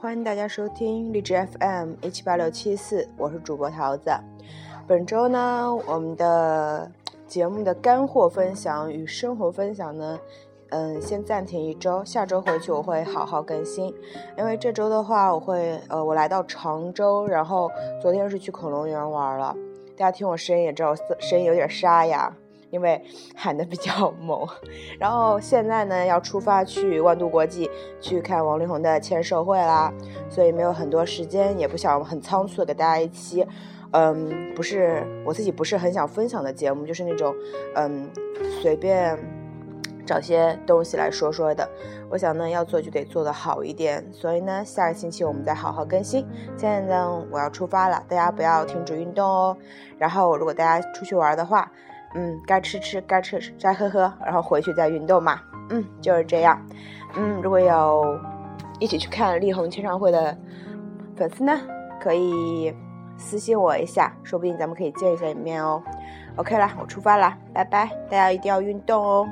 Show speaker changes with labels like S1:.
S1: 欢迎大家收听荔枝 FM 一七八六七四，我是主播桃子。本周呢，我们的节目的干货分享与生活分享呢，嗯，先暂停一周，下周回去我会好好更新。因为这周的话，我会呃，我来到常州，然后昨天是去恐龙园玩了。大家听我声音也知道，声音有点沙哑。因为喊的比较猛，然后现在呢要出发去万都国际去看王力宏的签售会啦，所以没有很多时间，也不想很仓促的给大家一期，嗯，不是我自己不是很想分享的节目，就是那种嗯随便找些东西来说说的。我想呢要做就得做的好一点，所以呢下个星期我们再好好更新。现在呢我要出发了，大家不要停止运动哦。然后如果大家出去玩的话。嗯，该吃吃，该吃吃，该喝喝，然后回去再运动嘛。嗯，就是这样。嗯，如果有一起去看力宏签唱会的粉丝呢，可以私信我一下，说不定咱们可以见一下一面哦。OK 啦，我出发啦，拜拜，大家一定要运动哦。